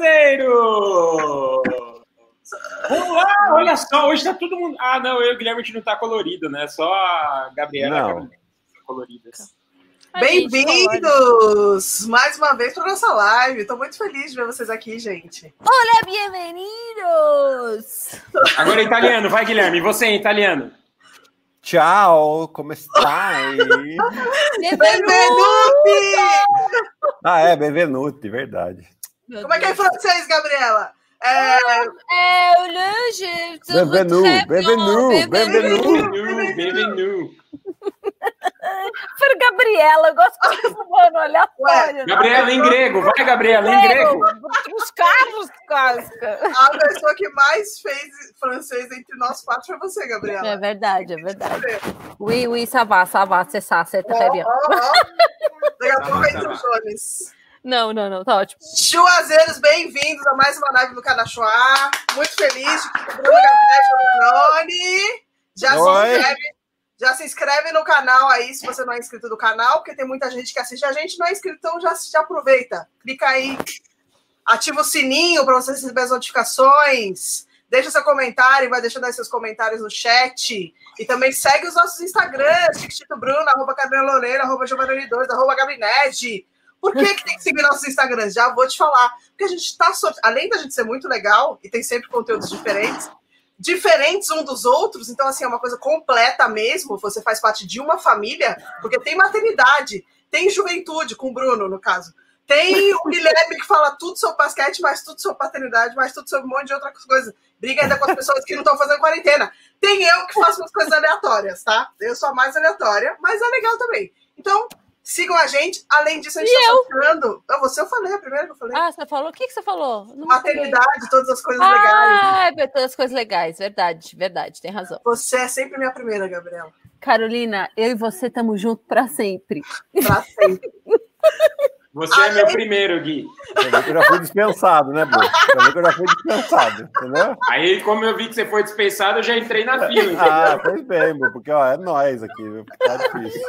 Juazeiro! Olá, olha só, hoje tá todo mundo. Ah, não, eu e o Guilherme a gente não tá colorido, né? Só a Gabriela Não. coloridas. Bem-vindos mais uma vez para nossa live. Estou muito feliz de ver vocês aqui, gente. Olá, bem-vindos! Agora em italiano, vai, Guilherme, e você em italiano? Tchau, como stai? Benvenuti! ah, é, benvenuti, verdade. Meu Como é que é em Deus. francês, Gabriela? É... É, o lanche. Bienvenue, bienvenue, bienvenue. Bienvenue, bienvenue. Para Gabriela, eu gosto de mano, aleatório. Gabriela em grego, vai, Gabriela, em grego. Os carros, casca. A pessoa que mais fez francês entre nós quatro foi você, Gabriela. É verdade, é verdade. Oui, oui, ça va, ça va, c'est ça, c'est très bien. Daqui a Tá pouco entra tá o Jones. Não, não, não, tá ótimo. Chuazeiros, bem-vindos a mais uma live do Canachuá. Muito feliz de que o Bruno Gabriel Já se inscreve. Já se inscreve no canal aí, se você não é inscrito do canal, porque tem muita gente que assiste a gente, não é inscrito, então já, já aproveita. Clica aí, ativa o sininho para você receber as notificações. Deixa seu comentário, vai deixando aí seus comentários no chat. E também segue os nossos Instagrams, Chiquitito Bruno, arroba Carolina Loureiro, arroba Giovanni 2, arroba Gabinete. Por que, que tem que seguir nossos Instagrams? Já vou te falar. Porque a gente está, além da gente ser muito legal, e tem sempre conteúdos diferentes, diferentes um dos outros, então assim, é uma coisa completa mesmo, você faz parte de uma família, porque tem maternidade, tem juventude, com o Bruno, no caso. Tem o Guilherme que fala tudo sobre basquete, mas tudo sobre paternidade, mas tudo sobre um monte de outras coisas. Briga ainda com as pessoas que não estão fazendo quarentena. Tem eu que faço umas coisas aleatórias, tá? Eu sou a mais aleatória, mas é legal também. Então, sigam a gente. Além disso, a gente está sorteando. Não, você eu falei, a primeira que eu falei. Ah, você falou? O que, que você falou? Não falei. Maternidade, todas as coisas legais. Ah, é todas as coisas legais, verdade, verdade, tem razão. Você é sempre minha primeira, Gabriela. Carolina, eu e você estamos juntos para sempre. Pra sempre. Você é meu primeiro, Gui. Eu já fui dispensado, né, Bruno? Eu já fui dispensado, entendeu? Aí, como eu vi que você foi dispensado, eu já entrei na fila. Ah, entendeu? pois bem, Bruno, porque ó, é nós aqui, viu? Tá difícil.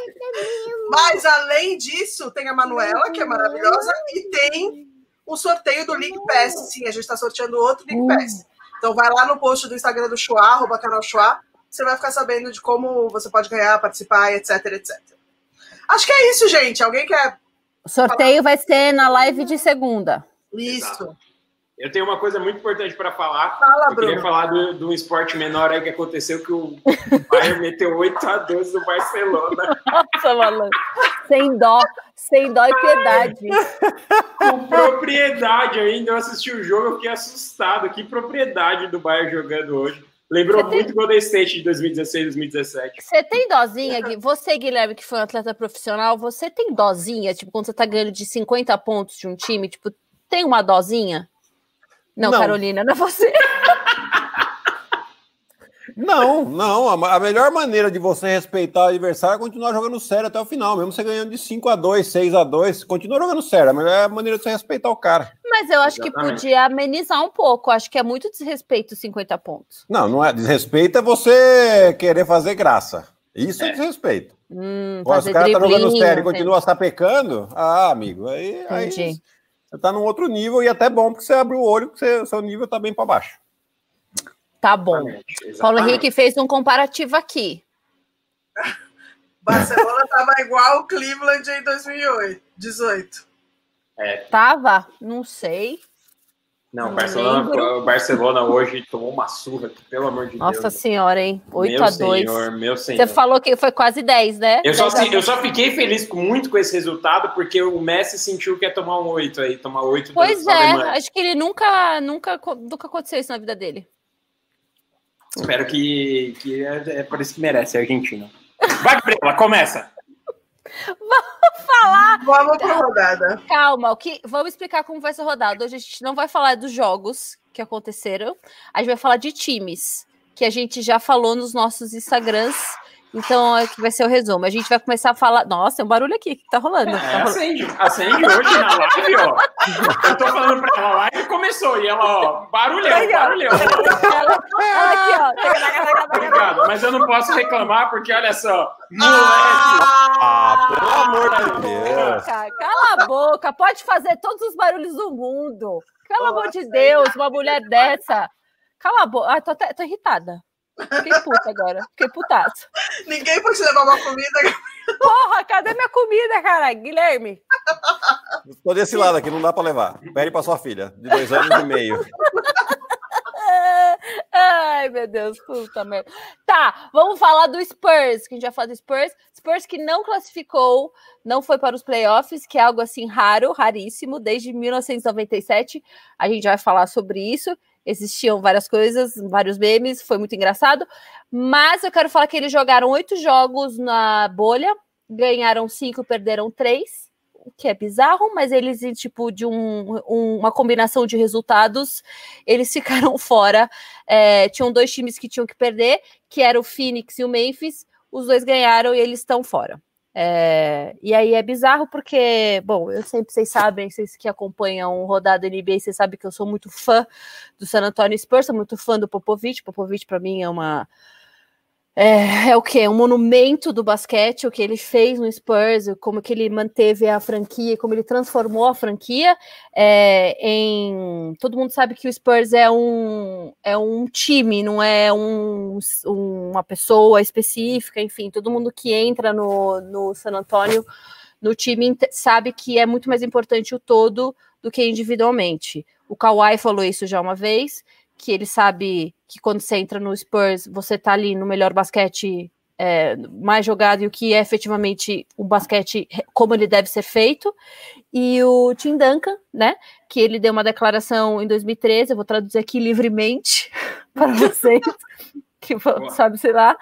Mas, além disso, tem a Manuela, que é maravilhosa, e tem o sorteio do League Pass. Sim, a gente está sorteando outro League Pass. Então, vai lá no post do Instagram do Chua, arroba canal Chua, você vai ficar sabendo de como você pode ganhar, participar, etc, etc. Acho que é isso, gente. Alguém quer O sorteio vai ser na live de segunda. isso? Exato. Eu tenho uma coisa muito importante para falar. Fala, Eu queria Bruno. falar do, do esporte menor aí que aconteceu, que o Bayern meteu 8 a 12 no Barcelona. Nossa, malandro. Sem dó, sem dó e piedade. Com propriedade ainda. Eu assisti o jogo, eu fiquei assustado. Que propriedade do Bayern jogando hoje. Lembrou tem- muito o Golden State de 2016, 2017. Você tem dozinha, Gui? Você, Guilherme, que foi um atleta profissional, você tem dozinha? Tipo, quando você tá ganhando de 50 pontos de um time, tipo, tem uma dozinha? Não, Não. Carolina, não é você. Não, não. A, melhor maneira de você respeitar o adversário é continuar jogando sério até o final, mesmo você ganhando de 5 a 2 6 a 2 continua jogando sério. A melhor maneira de você respeitar o cara. Mas eu acho que Exatamente. podia amenizar um pouco. Acho que é muito desrespeito 50 pontos. Não, não é. Desrespeito é você querer fazer graça. Isso é, É. desrespeito. Hum, Pô, se o cara tá jogando sério e entendi. continua sapecando, ah, amigo, aí, aí Entendi. você tá num outro nível e até bom porque você abre o olho, porque você- seu nível tá bem para baixo. Tá bom. Exatamente, Paulo. Henrique fez um comparativo aqui. Barcelona tava igual o Cleveland em 2008, 18. É, Tava? Não sei. não, Não Barcelona, o Barcelona hoje tomou uma surra, que, pelo amor de Nossa Deus. senhora, hein? 8 meu a 2 senhor, meu senhor. Você falou que foi quase 10, né? Eu só, 10 a eu só fiquei feliz com, muito com esse resultado, porque o Messi sentiu que ia tomar um 8 aí, tomar 8 Pois é, Alemanha. acho que ele nunca, nunca, nunca aconteceu isso na vida dele. Espero que, que é, é por isso que merece a Argentina. Vai, Gabriela, começa. Falar. Vamos pra rodada. Calma, o que, vamos explicar como vai ser rodado. Hoje a gente não vai falar dos jogos que aconteceram, a gente vai falar de times que a gente já falou nos nossos Instagrams Então, aqui vai ser o resumo. A gente vai começar a falar. Nossa, tem um barulho aqui que tá rolando. É, tá rolando. acende, acende hoje na live, ó. Eu tô falando pra ela, a live começou e ela, ó, barulhão, Aí, ó. barulhão. Ela, ela aqui, ó. Obrigado, mas eu não posso reclamar porque, olha só, moleque, Ah, pelo amor de Deus. Cala a boca, pode fazer todos os barulhos do mundo. Pelo amor de Deus, uma mulher dessa. Cala a boca. Ah, tô, até- tô irritada. Fiquei puta agora. Fiquei putaço. Ninguém pode te levar uma comida. Porra, cadê minha comida, cara? Guilherme? Tô desse lado aqui, não dá pra levar. Pede pra sua filha, de dois anos e meio. Ai, meu Deus, puta merda. Tá, vamos falar do Spurs, que a gente já falou do Spurs. Spurs que não classificou, não foi para os playoffs, que é algo assim raro, raríssimo, desde 1997. A gente vai falar sobre isso. Existiam várias coisas, vários memes, foi muito engraçado. Mas eu quero falar que eles jogaram oito jogos na bolha, ganharam cinco, perderam três o que é bizarro, mas eles, tipo, de um, um- uma combinação de resultados, eles ficaram fora. É, tinham dois times que tinham que perder, que era o Phoenix e o Memphis. Os dois ganharam e eles estão fora. É, e aí é bizarro porque, bom, eu sempre, vocês sabem, vocês que acompanham rodada NBA, vocês sabem que eu sou muito fã do San Antonio Spurs, sou muito fã do Popovich. Popovich, para mim, é uma. É, é o que? Um monumento do basquete, o que ele fez no Spurs, como que ele manteve a franquia, como ele transformou a franquia é, em. Todo mundo sabe que o Spurs é um, é um time, não é um, uma pessoa específica, enfim, todo mundo que entra no, no San Antonio, no time, sabe que é muito mais importante o todo do que individualmente. O Kawhi falou isso já uma vez, que ele sabe que quando você entra no Spurs, você tá ali no melhor basquete é, mais jogado e o que é efetivamente o basquete como ele deve ser feito. E o Tim Duncan, né, que ele deu uma declaração em 2013, eu vou traduzir aqui livremente para vocês, que sabe, sei lá,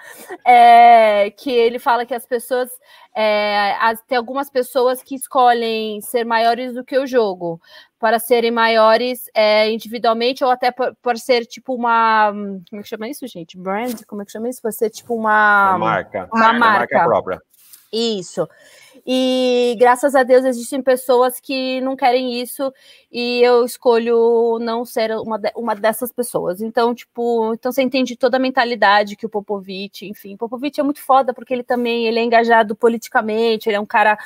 é, que ele fala que as pessoas, é, as- tem algumas pessoas que escolhem ser maiores do que o jogo, para serem maiores é, individualmente ou até por, por ser tipo uma, como é que chama isso, gente? Brand? Como é que chama isso? Por ser tipo uma... Uma marca. Uma Uma marca. própria. Isso. E graças a Deus existem pessoas que não querem isso e eu escolho não ser uma, de- uma dessas pessoas. Então, tipo, então você entende toda a mentalidade que o Popovich, enfim, Popovich é muito foda porque ele também ele é engajado politicamente, ele é um cara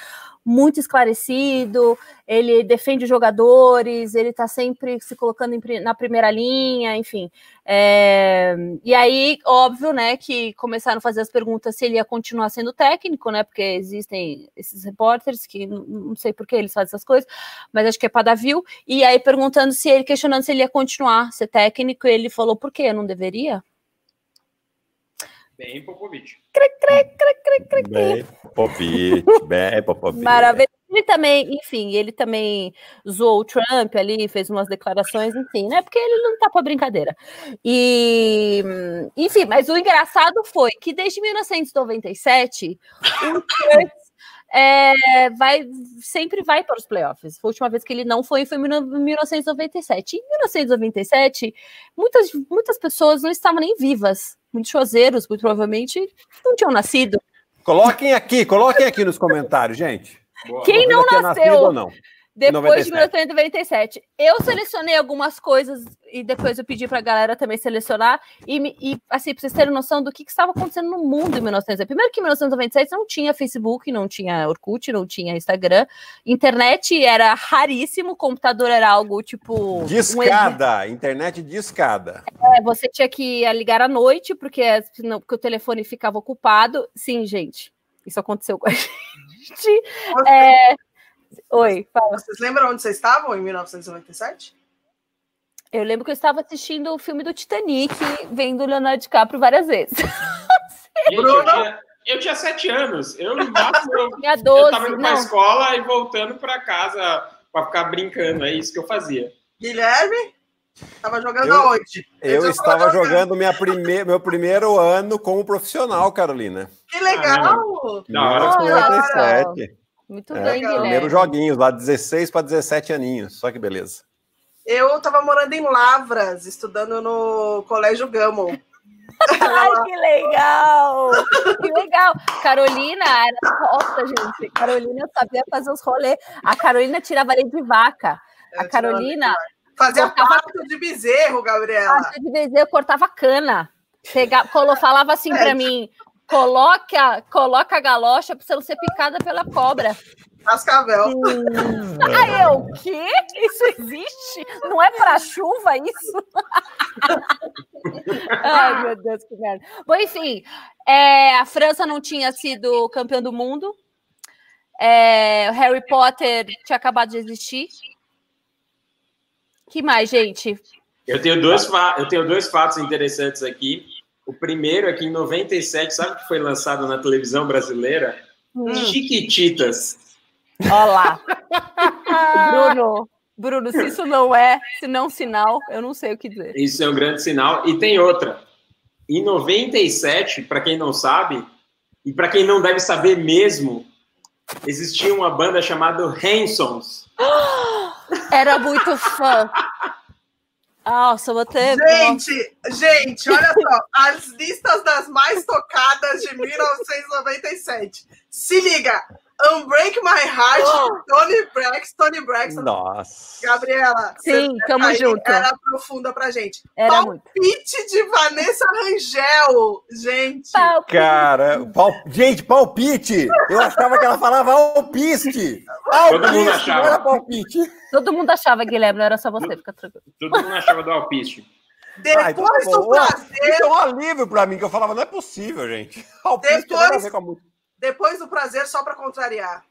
muito esclarecido, ele defende os jogadores, ele tá sempre se colocando na primeira linha, enfim. É, e aí, óbvio, né, que começaram a fazer as perguntas se ele ia continuar sendo técnico, né, porque existem esses repórteres que não sei por que eles fazem essas coisas, mas acho que é para dar view. E aí perguntando se ele, questionando se ele ia continuar ser técnico, e ele falou, por quê? Eu não deveria? bem Popovich. Bem, Popovich, bem, Popovich. Maravilhoso. Ele também, enfim, ele também zoou o Trump ali, fez umas declarações, enfim, né? Porque ele não tá pra brincadeira. E, enfim, mas o engraçado foi que desde 1997, o é, vai, sempre vai para os playoffs. A última vez que ele não foi foi em 1997. Em 1997, muitas, muitas pessoas não estavam nem vivas. Muitos chozeiros, muito provavelmente, não tinham nascido. Coloquem aqui, coloquem aqui nos comentários, gente. Quem não tinha nasceu? nascido ou não? Depois de 97. 1997. Eu selecionei algumas coisas e depois eu pedi pra galera também selecionar. E, e, assim, pra vocês terem noção do que, que estava acontecendo no mundo em 1997. Primeiro que em 1997 não tinha Facebook, não tinha Orkut, não tinha Instagram. Internet era raríssimo, computador era algo tipo. um Discada, internet discada. é, você tinha que ligar à noite, porque, senão- porque o telefone ficava ocupado. Sim, gente. Isso aconteceu com a gente. É, Oi, fala. Vocês lembram onde vocês estavam em 1997? Eu lembro que eu estava assistindo o filme do Titanic, vendo o Leonardo DiCaprio várias vezes. Gente, eu, tinha, eu tinha sete anos. Eu, no máximo, eu, Tinha eu 12, tava indo pra não. escola e voltando pra casa pra ficar brincando. É isso que eu fazia. Guilherme? Tava jogando Eu- aonde? Eu já estava tava jogando minha prime... meu primeiro ano como profissional, Carolina. Que legal! Da hora. Olha 1997. Muito É, bem. Guilherme. Primeiros joguinhos, lá 16 para 17 aninhos. Só que beleza. Eu tava morando em Lavras, estudando no Colégio Gamo. Ai, que legal! Que legal! Carolina era nossa, gente. Carolina sabia fazer os rolês. A Carolina tirava leite de vaca. A Carolina. Fazia cortava... pato de bezerro, Gabriela. Pato de bezerro, cortava cana. Pegava, falava assim é. para mim: coloca, coloca a galocha para você não ser picada pela cobra. Cascavel. Hum. Aí eu, o quê? Isso existe? Não é para chuva isso? Ai, meu Deus, que merda. Bom, enfim, é, a França não tinha sido campeão do mundo. É, Harry Potter tinha acabado de existir. que mais, gente? Eu tenho dois, eu tenho dois fatos interessantes aqui. O primeiro é que em 97, sabe o que foi lançado na televisão brasileira? Hum. Chiquititas. Olá. Bruno, Bruno, se isso não é, se não sinal, eu não sei o que dizer. Isso é um grande sinal. E tem outra. Em 97, para quem não sabe, e para quem não deve saber mesmo, existia uma banda chamada Hansons. Era muito fã. Nossa, vou ter. Gente, gente, olha só. As listas das mais tocadas de 1997. Se liga. Unbreak My Heart, oh. Tony Braxton, Tony Braxton. Nossa. Gabriela. Sim, tamo junto. Era profunda pra gente. Era Palpite muito. de Vanessa Rangel, gente. Palpite. Cara, pal... gente, palpite. Eu achava que ela falava alpiste. Todo mundo achava. Era palpite. Todo mundo achava, Guilherme, não era só você, fica tranquilo. Todo mundo achava do alpiste. Depois Ai, tá do prazer. Isso é um alívio pra mim, que eu falava, não é possível, gente. Alpiste Depois... com a música. Depois do prazer, só para contrariar.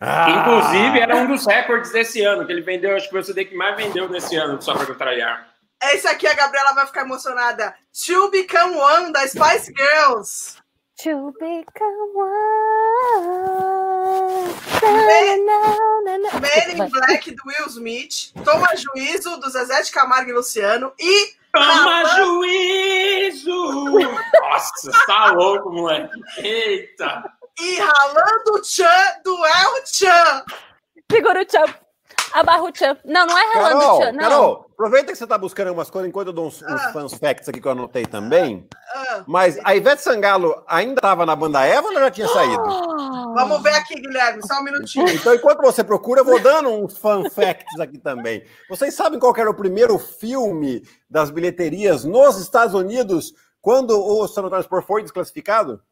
Ah. Inclusive, era um dos recordes desse ano, que ele vendeu, acho que foi o CD que mais vendeu nesse ano, só para contrariar. Esse aqui a Gabriela vai ficar emocionada. To Become One, da Spice Girls. To Become One. Men in Black, do Will Smith. Toma Juízo, do Zezé de Camargo e Luciano. E Toma juízo! Nossa, tá louco, moleque. Eita! E ralando o tchan do El Tchan. Segura o tchan. Abarra o tchan. Não, não é ralando Carol, o tchan, não. Carol, aproveita que você tá buscando umas coisas enquanto eu dou uns, uns ah. fans facts aqui que eu anotei também. Ah. Mas a Ivete Sangalo ainda estava na banda Eva ou já tinha saído? Vamos ver aqui, Guilherme, só um minutinho. Então, enquanto você procura, eu vou dando uns fun facts aqui também. Vocês sabem qual era o primeiro filme das bilheterias nos Estados Unidos quando o San Antonio Sport foi desclassificado?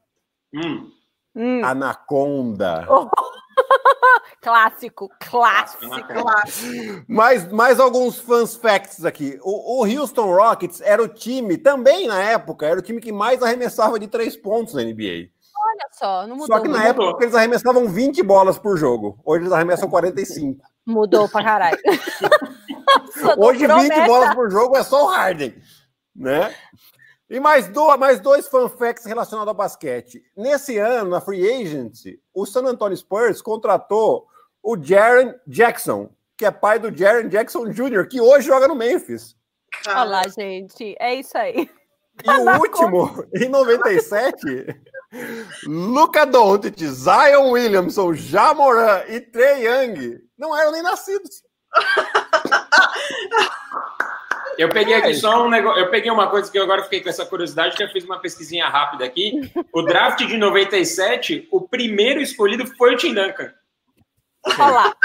Hum. Hum. Anaconda. Oh. clássico, clássico. mais, mais alguns fans facts aqui. O, o, Houston Rockets era o time, também na época, era o time que mais arremessava de três pontos na NBA. Olha só, não mudou. Só que na época eles arremessavam 20 bolas por jogo. Hoje eles arremessam 45. Mudou pra caralho. Hoje 20 bolas por jogo é só o Harden, né? E mais, do, mais dois fun facts relacionados ao basquete. Nesse ano, na Free Agency, o San Antonio Spurs contratou o Jaren Jackson, que é pai do Jaren Jackson Jr., que hoje joga no Memphis. Olá, gente. É isso aí. E o último, em 97, Luca Doncic, Zion Williamson, Jamoran e Trey Young não eram nem nascidos. Eu peguei aqui só um negócio. Eu peguei uma coisa que eu agora fiquei com essa curiosidade, que eu fiz uma pesquisinha rápida aqui. O draft de 97, o primeiro escolhido foi o Tim Duncan. Olha lá.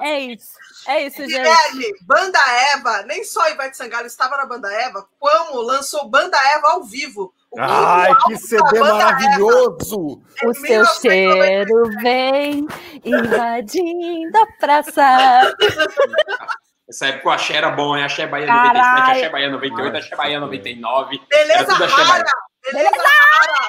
É isso. É isso, gente. Guilherme, Banda Eva, nem só Ivete Sangalo estava na Banda Eva, como lançou Banda Eva ao vivo. Ai, que CD maravilhoso! Eva. O seu cheiro vem invadindo a praça. Essa época o Axé era bom, hein? Axé Bahia 97, Axé Bahia 98, Axé Bahia 99. Beleza, era Axé Bahia. Beleza, Rara!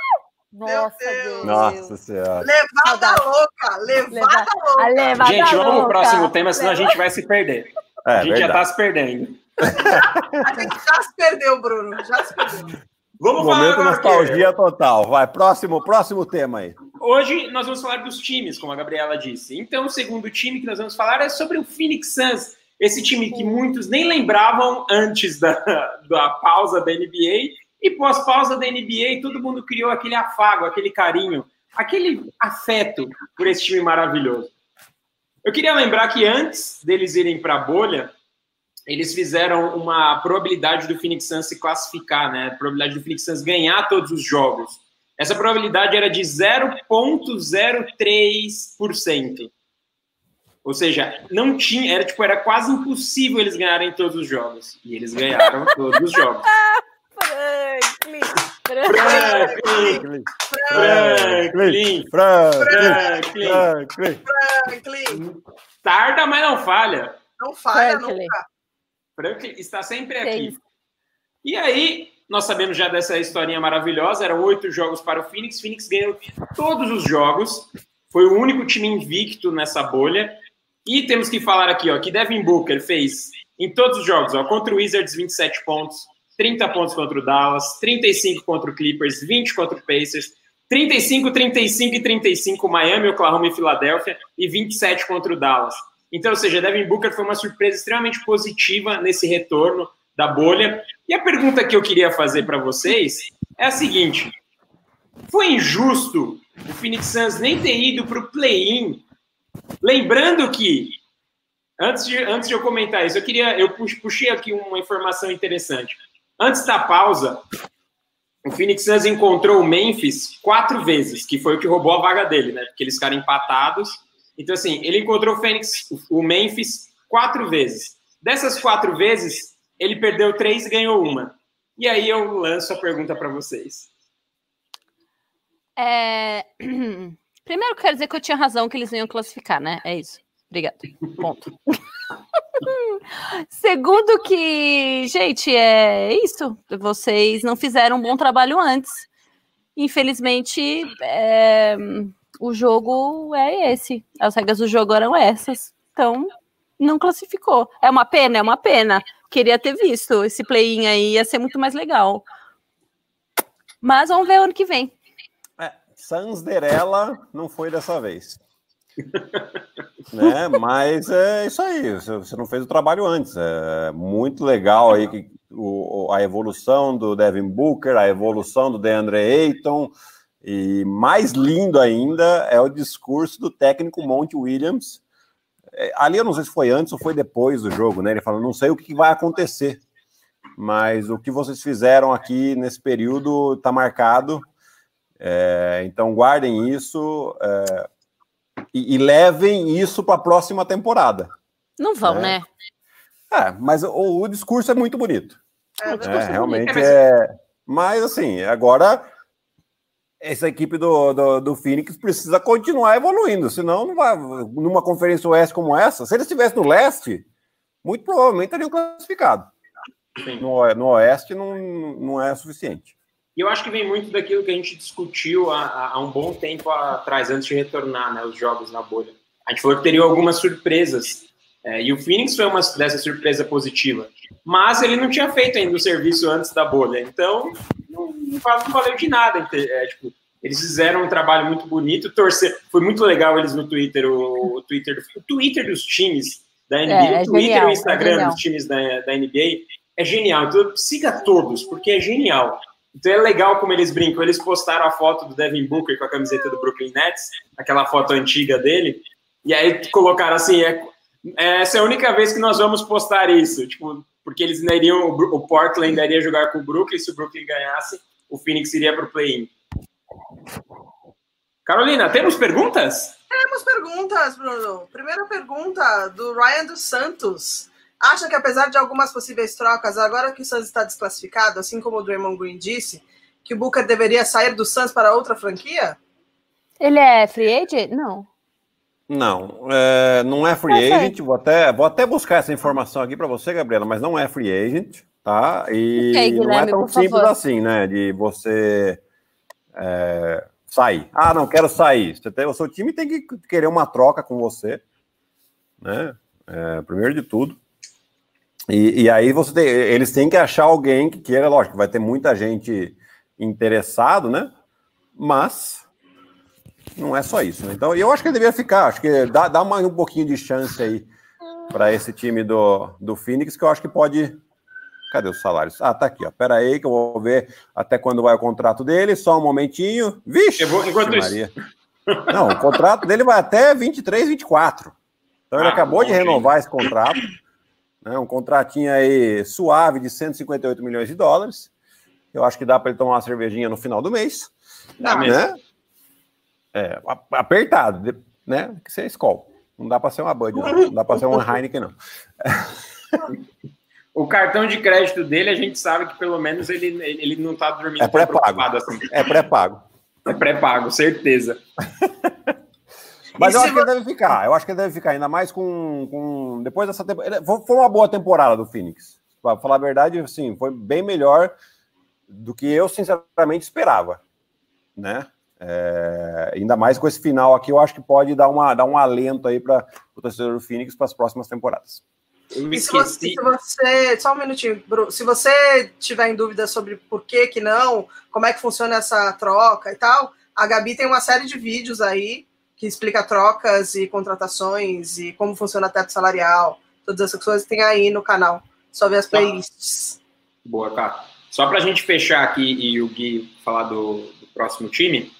Nossa, Deus. Nossa Senhora. Levada louca, levada louca. A levada gente, vamos pro próximo tema, senão a gente vai se perder. É, a gente verdade. já tá se perdendo. a gente já se perdeu, Bruno. Já se perdeu. Vamos Momento falar nostalgia que... total. Vai, próximo, próximo tema aí. Hoje nós vamos falar dos times, como a Gabriela disse. Então, o segundo time que nós vamos falar é sobre o Phoenix Suns. Esse time que muitos nem lembravam antes da, da pausa da NBA e pós-pausa da NBA, todo mundo criou aquele afago, aquele carinho, aquele afeto por esse time maravilhoso. Eu queria lembrar que antes deles irem para a bolha, eles fizeram uma probabilidade do Phoenix Suns se classificar, né? A probabilidade do Phoenix Suns ganhar todos os jogos. Essa probabilidade era de 0,03%. Ou seja, não tinha, era tipo, era quase impossível eles ganharem todos os jogos. E eles ganharam todos os jogos. Franklin, Franklin, Franklin, Franklin, Franklin, Franklin. Tarda, mas não falha. Não falha Franklin. nunca. Franklin está sempre aqui. E aí, nós sabemos já dessa historinha maravilhosa, eram oito jogos para o Phoenix, Phoenix ganhou todos os jogos, foi o único time invicto nessa bolha, e temos que falar aqui, ó, que Devin Booker fez em todos os jogos, ó, contra o Wizards 27 pontos, 30 pontos contra o Dallas, 35 contra o Clippers, 20 contra o Pacers, 35, 35 e 35 Miami, Oklahoma e Filadélfia e 27 contra o Dallas. Então, ou seja, Devin Booker foi uma surpresa extremamente positiva nesse retorno da bolha. E a pergunta que eu queria fazer para vocês é a seguinte: foi injusto o Phoenix Suns nem ter ido para o play-in? Lembrando que, antes de, antes de eu comentar isso, eu queria. Eu puxei aqui uma informação interessante. Antes da pausa, o Phoenix Suns encontrou o Memphis quatro vezes, que foi o que roubou a vaga dele, né? Porque eles ficaram empatados. Então, assim, ele encontrou o Phoenix, o Memphis quatro vezes. Dessas quatro vezes, ele perdeu três e ganhou uma. E aí eu lanço a pergunta para vocês. É... Primeiro, quero dizer que eu tinha razão que eles não iam classificar, né? É isso. Obrigada. Ponto. Segundo que, gente, é isso. Vocês não fizeram um bom trabalho antes. Infelizmente, é... o jogo é esse. As regras do jogo eram essas. Então, não classificou. É uma pena, é uma pena. Queria ter visto esse play-in aí, ia ser muito mais legal. Mas vamos ver ano que vem. Sansderella não foi dessa vez. né? Mas é isso aí, você não fez o trabalho antes. É muito legal aí que, o, a evolução do Devin Booker, a evolução do DeAndre Ayton, e mais lindo ainda é o discurso do técnico Monte Williams, é, ali eu não sei se foi antes ou foi depois do jogo, né? Ele falou: não sei o que vai acontecer, mas o que vocês fizeram aqui nesse período está marcado. É, então guardem isso é, e, e, levem isso para a próxima temporada. Não vão, né? né? É, mas o, o, discurso é muito bonito. É, é realmente é. Mas assim, agora essa equipe do, do, do, Phoenix precisa continuar evoluindo, senão não vai. Numa conferência oeste como essa, se eles estivessem no leste, muito provavelmente teriam classificado. No, no, oeste não, não é suficiente. E eu acho que vem muito daquilo que a gente discutiu há, há um bom tempo atrás, antes de retornar né, os jogos na bolha. A gente falou que teria algumas surpresas. É, e o Phoenix foi uma dessa surpresa positiva. Mas ele não tinha feito ainda o serviço antes da bolha. Então, não, não valeu de nada. É, tipo, eles fizeram um trabalho muito bonito, torcer. Foi muito legal eles no Twitter, o, o Twitter, o Twitter dos times da NBA, é, é o Twitter e o Instagram é dos times da, da NBA é genial. Então siga todos, porque é genial. Então é legal como eles brincam. Eles postaram a foto do Devin Booker com a camiseta do Brooklyn Nets, aquela foto antiga dele, e aí colocaram assim: é, essa é a única vez que nós vamos postar isso. Tipo, porque eles iriam, o Portland iria jogar com o Brooklyn, se o Brooklyn ganhasse, o Phoenix iria para o play-in. Carolina, temos perguntas? Temos perguntas, Bruno. Primeira pergunta do Ryan dos Santos. Acha que apesar de algumas possíveis trocas, agora que o Suns está desclassificado, assim como o Draymond Green disse, que o Booker deveria sair do Suns para outra franquia? Ele é free agent? Não. Não, é, não é free agent. Vou até, vou até buscar essa informação aqui para você, Gabriela, mas não é free agent, tá? E okay, não é tão simples favor. assim, né? De você é, sair. Ah, não quero sair. Você tem, o seu time tem que querer uma troca com você, né? É, primeiro de tudo. E, e aí você tem, eles têm que achar alguém que queira, lógico, vai ter muita gente interessado, né? Mas não é só isso. Né? Então, eu acho que ele deveria ficar. Acho que dá, dá mais um pouquinho de chance aí para esse time do, do Phoenix, que eu acho que pode. Cadê os salários? Ah, tá aqui, ó. Pera aí, que eu vou ver até quando vai o contrato dele. Só um momentinho. Vixe! Eu vou, enquanto Maria. Isso. Não, o contrato dele vai até 23, 24. Então, ele ah, acabou de renovar esse contrato. Né? um contratinho aí suave de 158 milhões de dólares. Eu acho que dá para ele tomar uma cervejinha no final do mês. Dá né? mesmo. É, apertado, né? Que você é escola. Não dá para ser uma Bud, não. não dá para ser uma Heineken, não. O cartão de crédito dele, a gente sabe que pelo menos ele, ele não está dormindo é pré-pago. Assim. É pré-pago. É pré-pago, certeza. Mas eu acho que ele deve ficar. Eu acho que ele deve ficar, ainda mais com. com... Depois dessa temporada. Foi uma boa temporada do Phoenix. Para falar a verdade, assim, foi bem melhor do que eu, sinceramente, esperava. Né? É... ainda mais com esse final aqui, eu acho que pode dar, uma, dar um alento aí para o torcedor do Phoenix para as próximas temporadas. E se você, se você, só um minutinho, Bruno, se você tiver em dúvida sobre por que que não, como é que funciona essa troca e tal, a Gabi tem uma série de vídeos aí que explica trocas e contratações e como funciona a teto salarial, todas essas coisas tem aí no canal. Só ver as tá. playlists. Boa, cara. Só para a gente fechar aqui e o Gui falar do, do próximo time,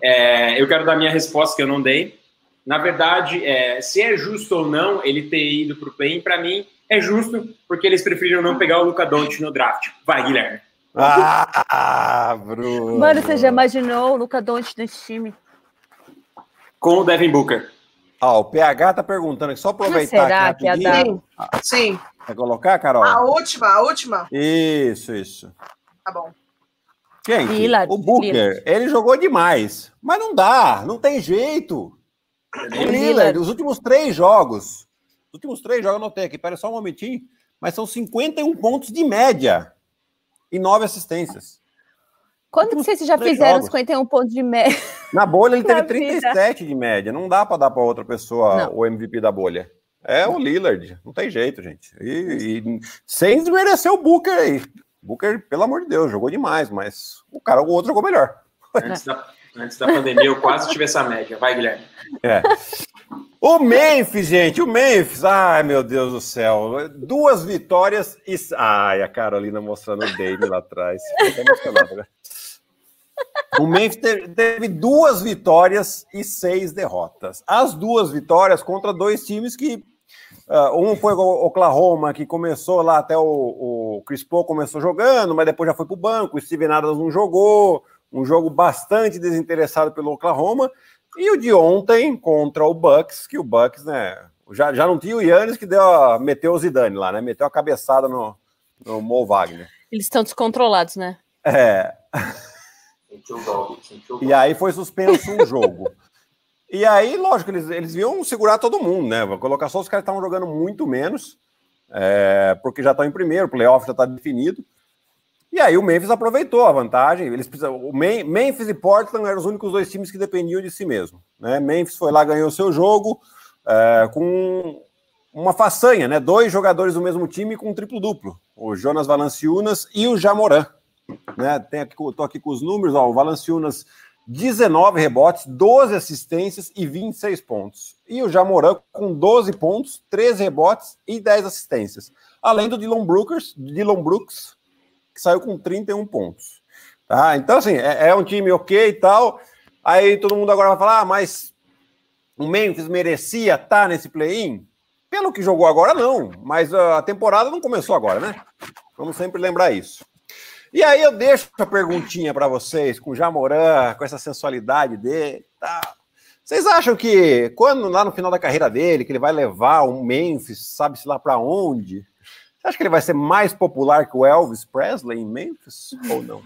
é, eu quero dar minha resposta que eu não dei. Na verdade, é, se é justo ou não ele ter ido para o play para mim é justo, porque eles preferiram não pegar o Luca Doncic no draft. Vai, Guilherme. Ah, Bruno. Mano, você já imaginou o Luca Doncic nesse time? Com o Devin Booker. Ó, o PH tá perguntando aqui, só aproveitar será que ia dar? Sim. Quer colocar, Carol? A última, a última. Isso, isso. Tá bom. Gente, Lillard, o Booker, Lillard. ele jogou demais, mas não dá, não tem jeito. O Lillard, os últimos três jogos, os últimos três jogos, eu notei aqui, pera só um momentinho, mas são 51 pontos de média e nove assistências. Quando que vocês já fizeram jogos. 51 pontos de média? Na bolha ele teve 37 vida. de média. Não dá para dar para outra pessoa não. o MVP da bolha. É o Lillard, não tem jeito, gente. E, e sem desmerecer o Booker aí. Booker, pelo amor de Deus, jogou demais, mas o cara, o outro jogou melhor. Antes da, antes da pandemia, eu quase tive essa média. Vai, Guilherme. É. O Memphis, gente, o Memphis, ai meu Deus do céu, duas vitórias e. Ai, a Carolina mostrando o Dave lá atrás. Né? O Memphis teve, duas vitórias e seis derrotas. As duas vitórias contra dois times que. Uh, um foi o Oklahoma, que começou lá até o, o Chris Paul começou jogando, mas depois já foi para o banco. O Steven Adams não jogou. Um jogo bastante desinteressado pelo Oklahoma. E o de ontem contra o Bucks, que o Bucks, né, já, já não tinha o Yannis que deu a, meteu o Zidane lá, né? Meteu a cabeçada no, no Mo Wagner. Eles estão descontrolados, né? É. e aí foi suspenso um jogo. E aí, lógico, eles, eles iam segurar todo mundo, né? Vou colocar só os caras que estavam jogando muito menos, é, porque já estão em primeiro, o playoff já está definido. E aí o Memphis aproveitou a vantagem. Eles o Memphis e Portland eram os únicos dois times que dependiam de si mesmo. Né? Memphis foi lá, ganhou seu jogo é, com uma façanha, né? Dois jogadores do mesmo time com um triplo-duplo. O Jonas Valanciunas e o Jamoran. Né? Tem aqui, tô aqui com os números, ó, o Valanciunas 19 rebotes, 12 assistências e 26 pontos. E o Jamoran com 12 pontos, 13 rebotes e 10 assistências. Além do Dylan Brooks, Dylan Brooks que saiu com 31 pontos. Tá? Então, assim, é, é um time ok e tal. Aí todo mundo agora vai falar, ah, mas o Memphis merecia estar tá nesse play-in? Pelo que jogou agora, não. Mas a temporada não começou agora, né? Vamos sempre lembrar isso. E aí eu deixo a perguntinha para vocês, com o Jamoran, com essa sensualidade dele tá. Vocês acham que quando lá no final da carreira dele, que ele vai levar um Memphis, sabe-se lá para onde? acha que ele vai ser mais popular que o Elvis Presley em Memphis ou não?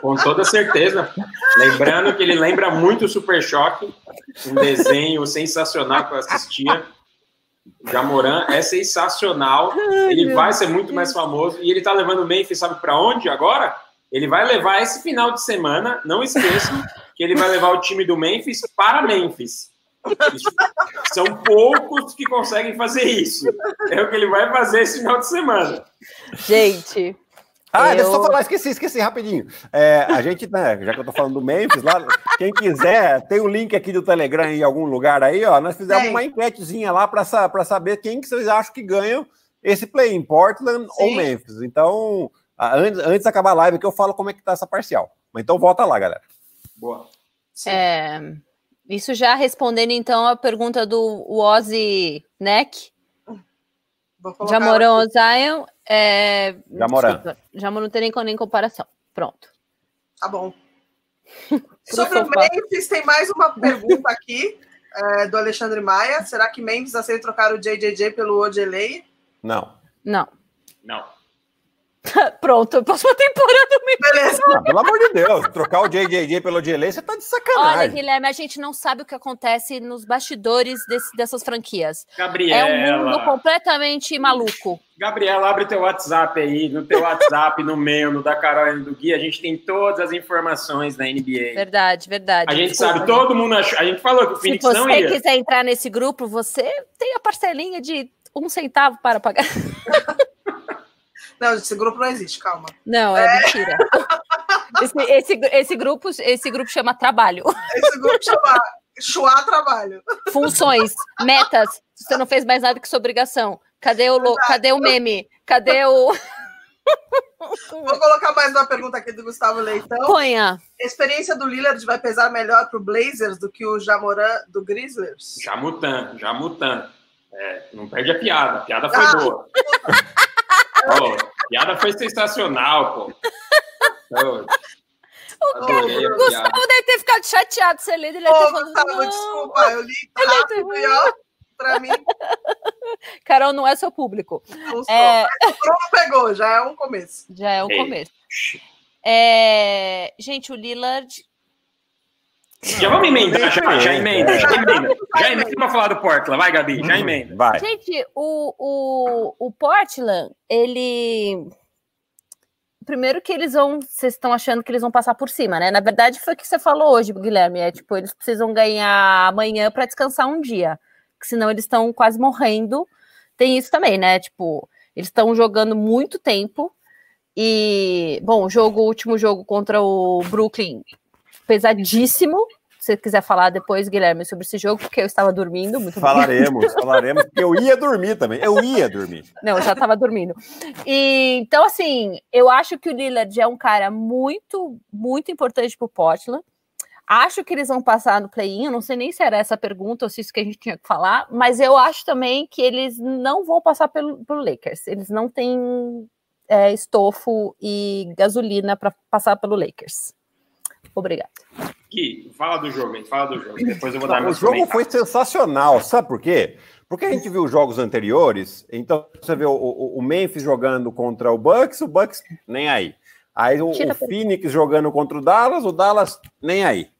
Com toda certeza. Lembrando que ele lembra muito o Super Choque, um desenho sensacional que eu assistia. Jamoran é sensacional. Ele vai ser muito mais famoso. E ele tá levando o Memphis, sabe para onde agora? Ele vai levar esse final de semana. Não esqueçam que ele vai levar o time do Memphis para Memphis. São poucos que conseguem fazer isso. É o que ele vai fazer esse final de semana. Gente. Ah, eu... deixa eu só falar, esqueci, esqueci, rapidinho. É, a gente, né, já que eu tô falando do Memphis, lá, quem quiser, tem o um link aqui do Telegram em algum lugar aí, ó. Nós fizemos Sim. uma enquetezinha lá para saber quem que vocês acham que ganham esse play em Portland Sim. ou Memphis. Então, antes, antes de acabar a live, que eu falo como é que tá essa parcial. Então, volta lá, galera. Boa. É, isso já respondendo então a pergunta do Ozzy Neck. Jamoran ou Zion. É... Jamoran. Jamoran não tem nem, nem comparação. Pronto. Tá bom. Sobre o Memphis, tem mais uma pergunta aqui é, do Alexandre Maia. Será que Memphis aceita trocar o JJJ pelo Ojeley? Não. Não. Não. Pronto, próxima temporada mesmo. Beleza. Não, pelo amor de Deus, trocar o JJJ pelo JLA, você tá de sacanagem. Olha, Guilherme, a gente não sabe o que acontece nos bastidores desse, dessas franquias. Gabriela. É um mundo completamente maluco. Gabriela, abre teu WhatsApp aí, no teu WhatsApp, no meu, no da Carol e do Gui, a gente tem todas as informações da NBA. Verdade, verdade. A gente Desculpa, sabe, todo mundo achou, a gente falou que o Phoenix não ia. Se você quiser entrar nesse grupo, você tem a parcelinha de um centavo para pagar. Não, esse grupo não existe, calma. Não, é, é... mentira. esse, esse, esse, grupo, esse grupo chama trabalho. Esse grupo chama Chua Trabalho. Funções, metas. Você não fez mais nada que sua obrigação. Cadê o, cadê o meme? Cadê o. Vou colocar mais uma pergunta aqui do Gustavo Leitão. Ponha. A experiência do Lillard vai pesar melhor para o Blazers do que o Jamoran do Grizzlies? Jamutan, Jamutan. É, não perde a piada, a piada foi ah, boa. Pô, piada foi sensacional, pô. O, cara, Gustavo deve ter ficado chateado se ele, ele Ô, falando, Gustavo, desculpa, eu li rápido e ó, pra mim. Carol não é seu público. Não sou, é... Pronto, pegou, já é um começo. Já é um Ei. começo. É... Gente, o Lillard já vamos emendar, já, já emenda, já emenda. Já emenda pra falar do Portland. Vai, Gabi, já uhum. emenda. Vai. Gente, o, o, o Portland, ele. Primeiro que eles vão. Vocês estão achando que eles vão passar por cima, né? Na verdade, foi o que você falou hoje, Guilherme. É tipo, eles precisam ganhar amanhã para descansar um dia. Porque senão eles estão quase morrendo. Tem isso também, né? Tipo, eles estão jogando muito tempo. E, bom, o jogo, o último jogo contra o Brooklyn pesadíssimo. Se você quiser falar depois, Guilherme, sobre esse jogo, porque eu estava dormindo. Muito falaremos, falaremos, porque eu ia dormir também. Eu ia dormir. Não, eu já estava dormindo. E, então, assim, eu acho que o Lillard é um cara muito, muito importante para o Portland. Acho que eles vão passar no play-in. Não sei nem se era essa pergunta ou se isso que a gente tinha que falar, mas eu acho também que eles não vão passar pelo, pelo Lakers. Eles não têm é, estofo e gasolina para passar pelo Lakers. Obrigado. Gui, fala do jogo, hein? Fala do jogo. Depois eu vou dar O jogo foi sensacional, sabe por quê? Porque a gente viu os jogos anteriores, então você vê o, o, o Memphis jogando contra o Bucks, o Bucks nem aí. Aí o, o Phoenix jogando contra o Dallas, o Dallas nem aí.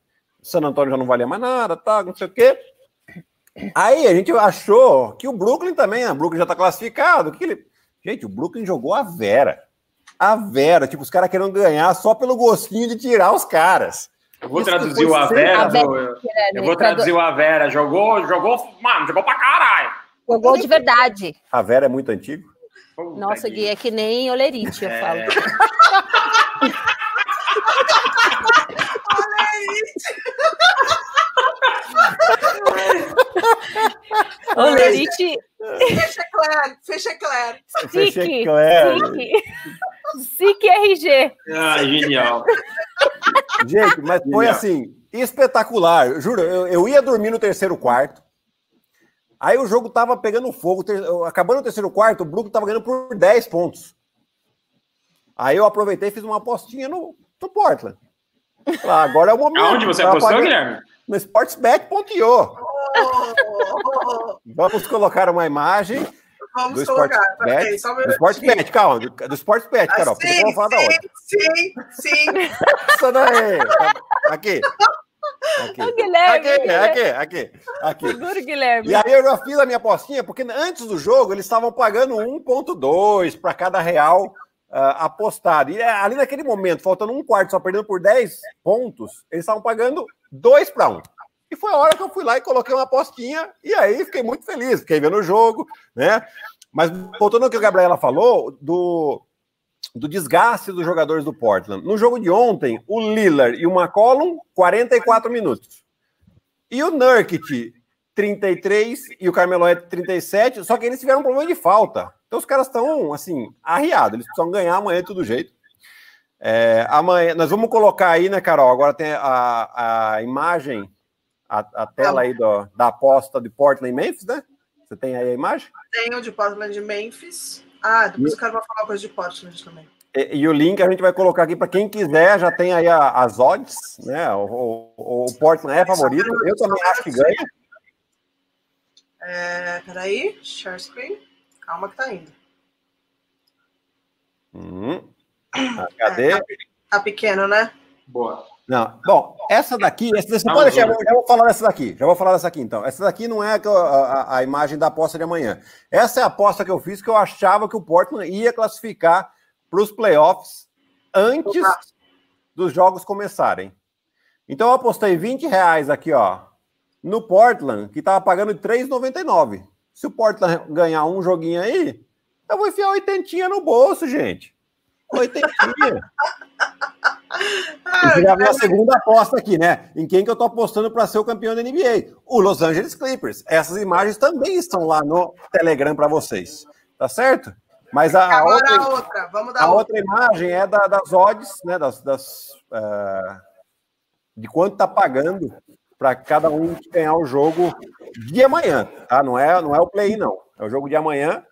O San Antonio já não valia mais nada, tá, não sei o quê. Aí a gente achou que o Brooklyn também, o Brooklyn já tá classificado. Que ele... Gente, o Brooklyn jogou a Vera a Vera, tipo, os caras querendo ganhar só pelo gostinho de tirar os caras. Eu vou Isso traduzir o Avera, a eu, eu vou traduzir o Avera. Jogou, jogou, mano, jogou pra caralho. Jogou de verdade. A Vera é muito antigo? Nossa, Gui, é que nem Olerite, eu é... falo. Olerite. Fecha claro, fecha claro. Fecha claro. SIC RG. Ah, genial. Gente, mas foi genial. assim, espetacular. Juro, eu, eu ia dormir no terceiro quarto. Aí o jogo tava pegando fogo. Acabando o terceiro quarto, o Brooklyn tava ganhando por 10 pontos. Aí eu aproveitei e fiz uma apostinha no, no Portland. Ah, agora é o momento. Aonde você apostou, Guilherme? No sportsbet.io. Oh. Vamos colocar uma imagem Vamos do colocar. Bet, só do Sportsbet, calma. Do, do Sportsbet, Carol. Ah, sim, falar da outra. sim, sim. Isso daí. Aqui. Aqui. O Guilherme, aqui, aqui, aqui, aqui. Segura, Guilherme. E aí eu já fiz a minha apostinha, porque antes do jogo eles estavam pagando 1,2 para cada real uh, apostado. E é, ali naquele momento, faltando um quarto, só perdendo por 10 pontos, eles estavam pagando 2 para 1. E foi a hora que eu fui lá e coloquei uma apostinha, e aí fiquei muito feliz, fiquei vendo o jogo, né? Mas voltando ao que a Gabriela falou, do, do desgaste dos jogadores do Portland. No jogo de ontem, o Lillard e o McCollum, 44 minutos. E o Nurkic, 33, e o Carmelo 37, só que eles tiveram um problema de falta. Então os caras estão, assim, arriados, eles precisam ganhar amanhã de todo jeito. É, amanhã, nós vamos colocar aí, né, Carol? Agora tem a, a imagem a, a tela aí do, da aposta de Portland e Memphis, né? Você tem aí a imagem? tenho de Portland e Memphis. Ah, depois e... eu quero falar uma coisa de Portland também. E, e, o link a gente vai colocar aqui para quem quiser, já tem aí a, as odds, né? O, o, o Portland é favorito, eu também acho que ganha. É, peraí, share screen. Calma que tá indo. Hum. Ah, cadê? É, tá, tá, pequeno, né? Boa. Não, bom, essa daqui, essa, você pode deixar, já vou falar dessa daqui, já vou falar dessa aqui então. Essa daqui não é a, a, a, imagem da aposta de amanhã. Essa é a aposta que eu fiz que eu achava que o Portland ia classificar para os playoffs antes dos jogos começarem. Então eu apostei 20 reais aqui, ó, no Portland, que estava pagando 3,99. Se o Portland ganhar um joguinho aí, eu vou enfiar oitentinha no bolso, gente. Oitentinha. Você já viu a segunda aposta aqui, né? Em quem que eu tô apostando para ser o campeão da NBA? O Los Angeles Clippers. Essas imagens também estão lá no Telegram para vocês. Tá certo? Mas a, a outra, a outra, Vamos dar a outra. outra imagem é da, das odds, né? Das, das uh, de quanto tá pagando para cada um ganhar o jogo de amanhã, tá? Não é, não é o play, não. É o jogo de amanhã.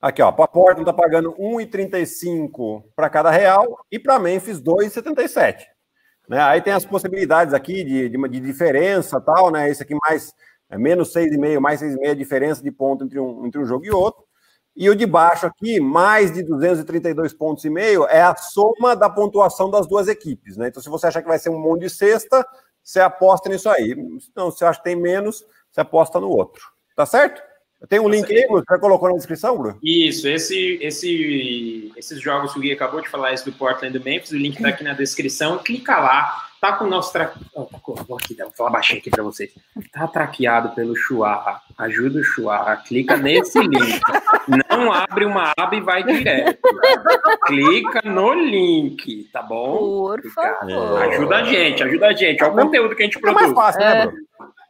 Aqui, ó, para Portland tá pagando 1,35 para cada real e para Memphis 2,77. Né? Aí tem as possibilidades aqui de, de, de, diferença tal, né? Esse aqui mais é menos 6,5, mais 6,5 diferença de ponto entre um, entre um jogo e outro. E o de baixo aqui, mais de 232 pontos e meio, é a soma da pontuação das duas equipes, né? Então, se você achar que vai ser um monte de cesta, você aposta nisso aí. Não, se acha que tem menos, você aposta no outro. Tá certo? Tem um link aí, Bruno? Você colocou na descrição, Bruno? Isso, esse, esse, esses jogos que o Gui acabou de falar, esse do Portland e do Memphis, o link tá aqui na descrição. Clica lá, tá com o nosso. Tra... Oh, vou, aqui, vou falar baixinho aqui para vocês. Tá traqueado pelo Chua. Ajuda o Chua. Clica nesse link. Não abre uma aba e vai direto. Clica no link, tá bom? Por favor. Ajuda a gente, ajuda a gente. Olha o conteúdo que a gente produz. É mais fácil, né, Bruno?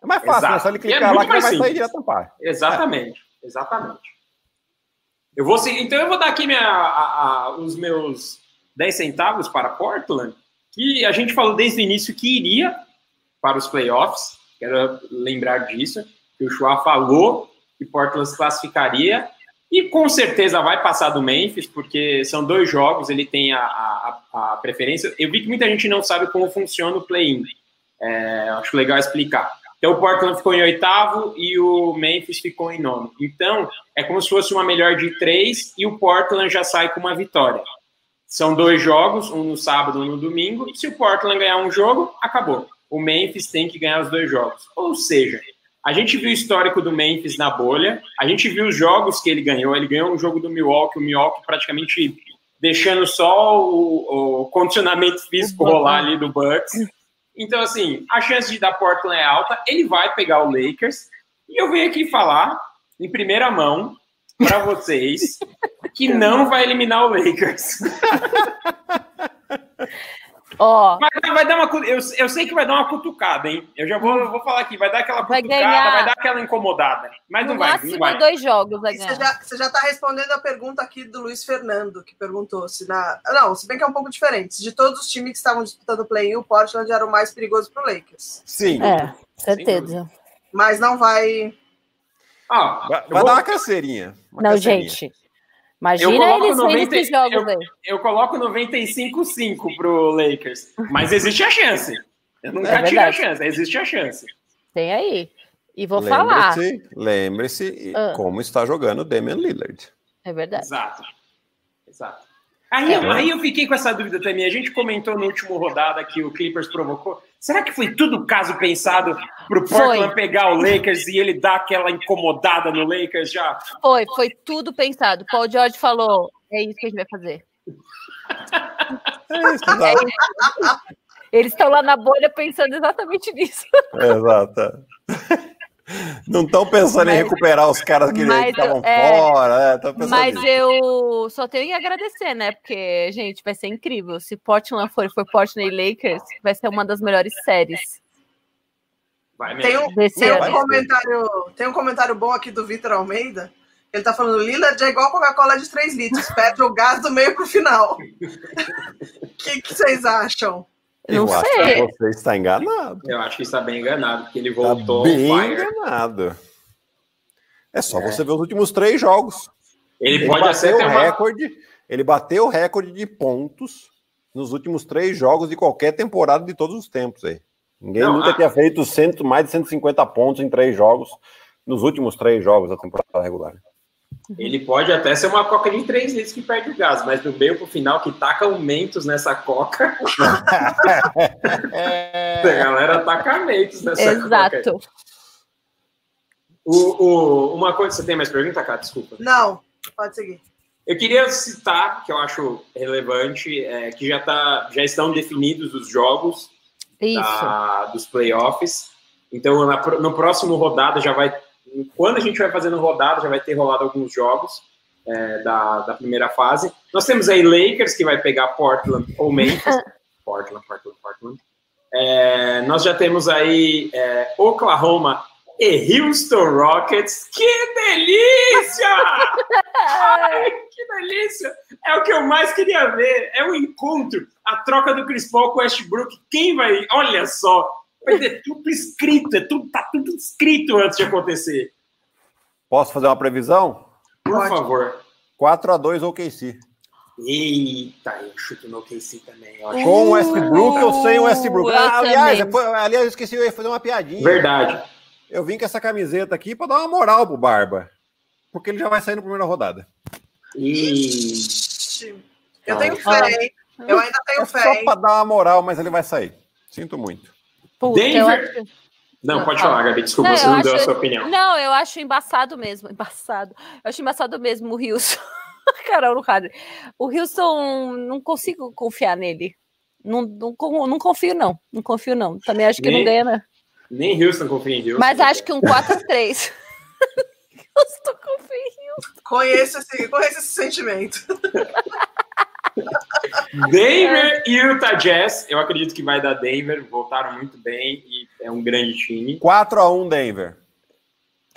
É mais fácil, né? Só ele é clicar é lá que vai simples. sair direto no par. Exatamente, é. exatamente. Eu vou então eu vou dar aqui minha, a, a, os meus 10 centavos para Portland, que a gente falou desde o início que iria para os playoffs. Quero lembrar disso, que o Chua falou que Portland se classificaria e com certeza vai passar do Memphis, porque são dois jogos, ele tem a, a, a preferência. Eu vi que muita gente não sabe como funciona o play-in. É, acho legal explicar. Então o Portland ficou em oitavo e o Memphis ficou em nono. Então é como se fosse uma melhor de três e o Portland já sai com uma vitória. São dois jogos, um no sábado, um no domingo. Se o Portland ganhar um jogo, acabou. O Memphis tem que ganhar os dois jogos. Ou seja, a gente viu o histórico do Memphis na bolha, a gente viu os jogos que ele ganhou. Ele ganhou um jogo do Milwaukee, o Milwaukee praticamente deixando só o, o condicionamento físico rolar ali do Bucks. Então, assim, a chance de dar Portland é alta. Ele vai pegar o Lakers. E eu venho aqui falar, em primeira mão, para vocês, que não vai eliminar o Lakers. Ó. Vai, vai, dar uma. Eu, eu sei que vai dar uma cutucada, hein? Eu já vou, vou falar aqui. Vai dar aquela cutucada, vai, ganhar... vai dar aquela incomodada. Mas no não vai. Não vai. dois jogos vai Você já, você já tá respondendo a pergunta aqui do Luiz Fernando, que perguntou se na. Não, se bem que é um pouco diferente. De todos os times que estavam disputando o play-in, o Portland era o mais perigoso pro Lakers. Sim. É, certeza. Mas não vai. Ah, vai, vou... dar uma canseirinha. não, gente. Imagina eles 90, esses jogos eu, aí. Eu coloco 95-5 pro Lakers. Mas existe a chance. Eu nunca é tive a chance. Existe a chance. Tem aí. E vou lembre falar. Lembre-se ah. como está jogando o Damian Lillard. É verdade. Exato. Exato. Aí, é, aí eu fiquei com essa dúvida também. A gente comentou no último rodada que o Clippers provocou. Será que foi tudo caso pensado para o Portland foi. pegar o Lakers e ele dar aquela incomodada no Lakers já? Foi, foi tudo pensado. Paul George falou: é isso que a gente vai fazer. é isso, é isso. Eles estão lá na bolha pensando exatamente nisso. Exato. Não estão pensando mas, em recuperar os caras que estavam é, fora, né? Mas nisso. eu só tenho que agradecer, né? Porque, gente, vai ser incrível. Se Portland for, for Portland e Lakers, vai ser uma das melhores séries. Tem um, tem um comentário, tem um comentário bom aqui do Vitor Almeida. Ele tá falando, Lillard é igual Coca-Cola de 3 litros, perde o gás do meio pro final. O que, que vocês acham? Eu não acho sei. que você está enganado. Eu acho que está bem enganado, porque ele tá voltou. Tá bem enganado. É só é. você ver os últimos três jogos. Ele, ele pode ser o recorde. Uma... Ele bateu o recorde de pontos nos últimos três jogos de qualquer temporada de todos os tempos aí. Ninguém Não, nunca a... tinha feito cento, mais de 150 pontos em três jogos, nos últimos três jogos da temporada regular. Ele pode até ser uma coca de 3 litros que perde o gás, mas do meio pro final que taca aumentos nessa coca. a galera taca aumentos nessa Exato. coca. Exato. O, o, uma coisa, você tem mais pergunta, Cá? Desculpa. Não, pode seguir. Eu queria citar, que eu acho relevante, é, que já, tá, já estão definidos os jogos da, dos playoffs. Então, na, no próximo rodada já vai quando a gente vai fazendo rodada, já vai ter rolado alguns jogos é, da, da primeira fase. Nós temos aí Lakers, que vai pegar Portland ou Memphis. Portland, Portland, Portland. É, nós já temos aí é, Oklahoma e Houston Rockets. Que delícia! Ai, que delícia! É o que eu mais queria ver. É o um encontro, a troca do Chris Paul com o Westbrook. Quem vai. Olha só, Vai ter tudo escrito, é tudo, tá tudo escrito antes de acontecer. Posso fazer uma previsão? Por Pode. favor. 4 a 2 OKC. Eita, eu chuto no OKC também. Ó. Com o Westbrook ou sem o Westbrook? Ah, aliás, depois, aliás, eu esqueci, eu ia fazer uma piadinha. Verdade. Eu vim com essa camiseta aqui para dar uma moral pro Barba. Porque ele já vai sair na primeira rodada. Ixi. Eu tenho fé, hein? Eu ainda tenho é fé. Só para dar uma moral, mas ele vai sair. Sinto muito. Puta, Denver. Acho... Não, pode falar, Gabi. Desculpa, não, você não acho... deu a sua opinião. Não, eu acho embaçado mesmo. Embaçado. Eu acho embaçado mesmo o Houston. Carol no quadro. O Houston, não consigo confiar nele. Não, não, não confio, não. Não confio, não. Também acho que nem, não ganha, né? Nem Houston confia em Houston. Mas acho que um 4x3. Houston confia em Houston. Conheço esse, conheço esse sentimento. Denver e Utah Jazz. Eu acredito que vai dar Denver. Voltaram muito bem e é um grande time. 4x1 Denver.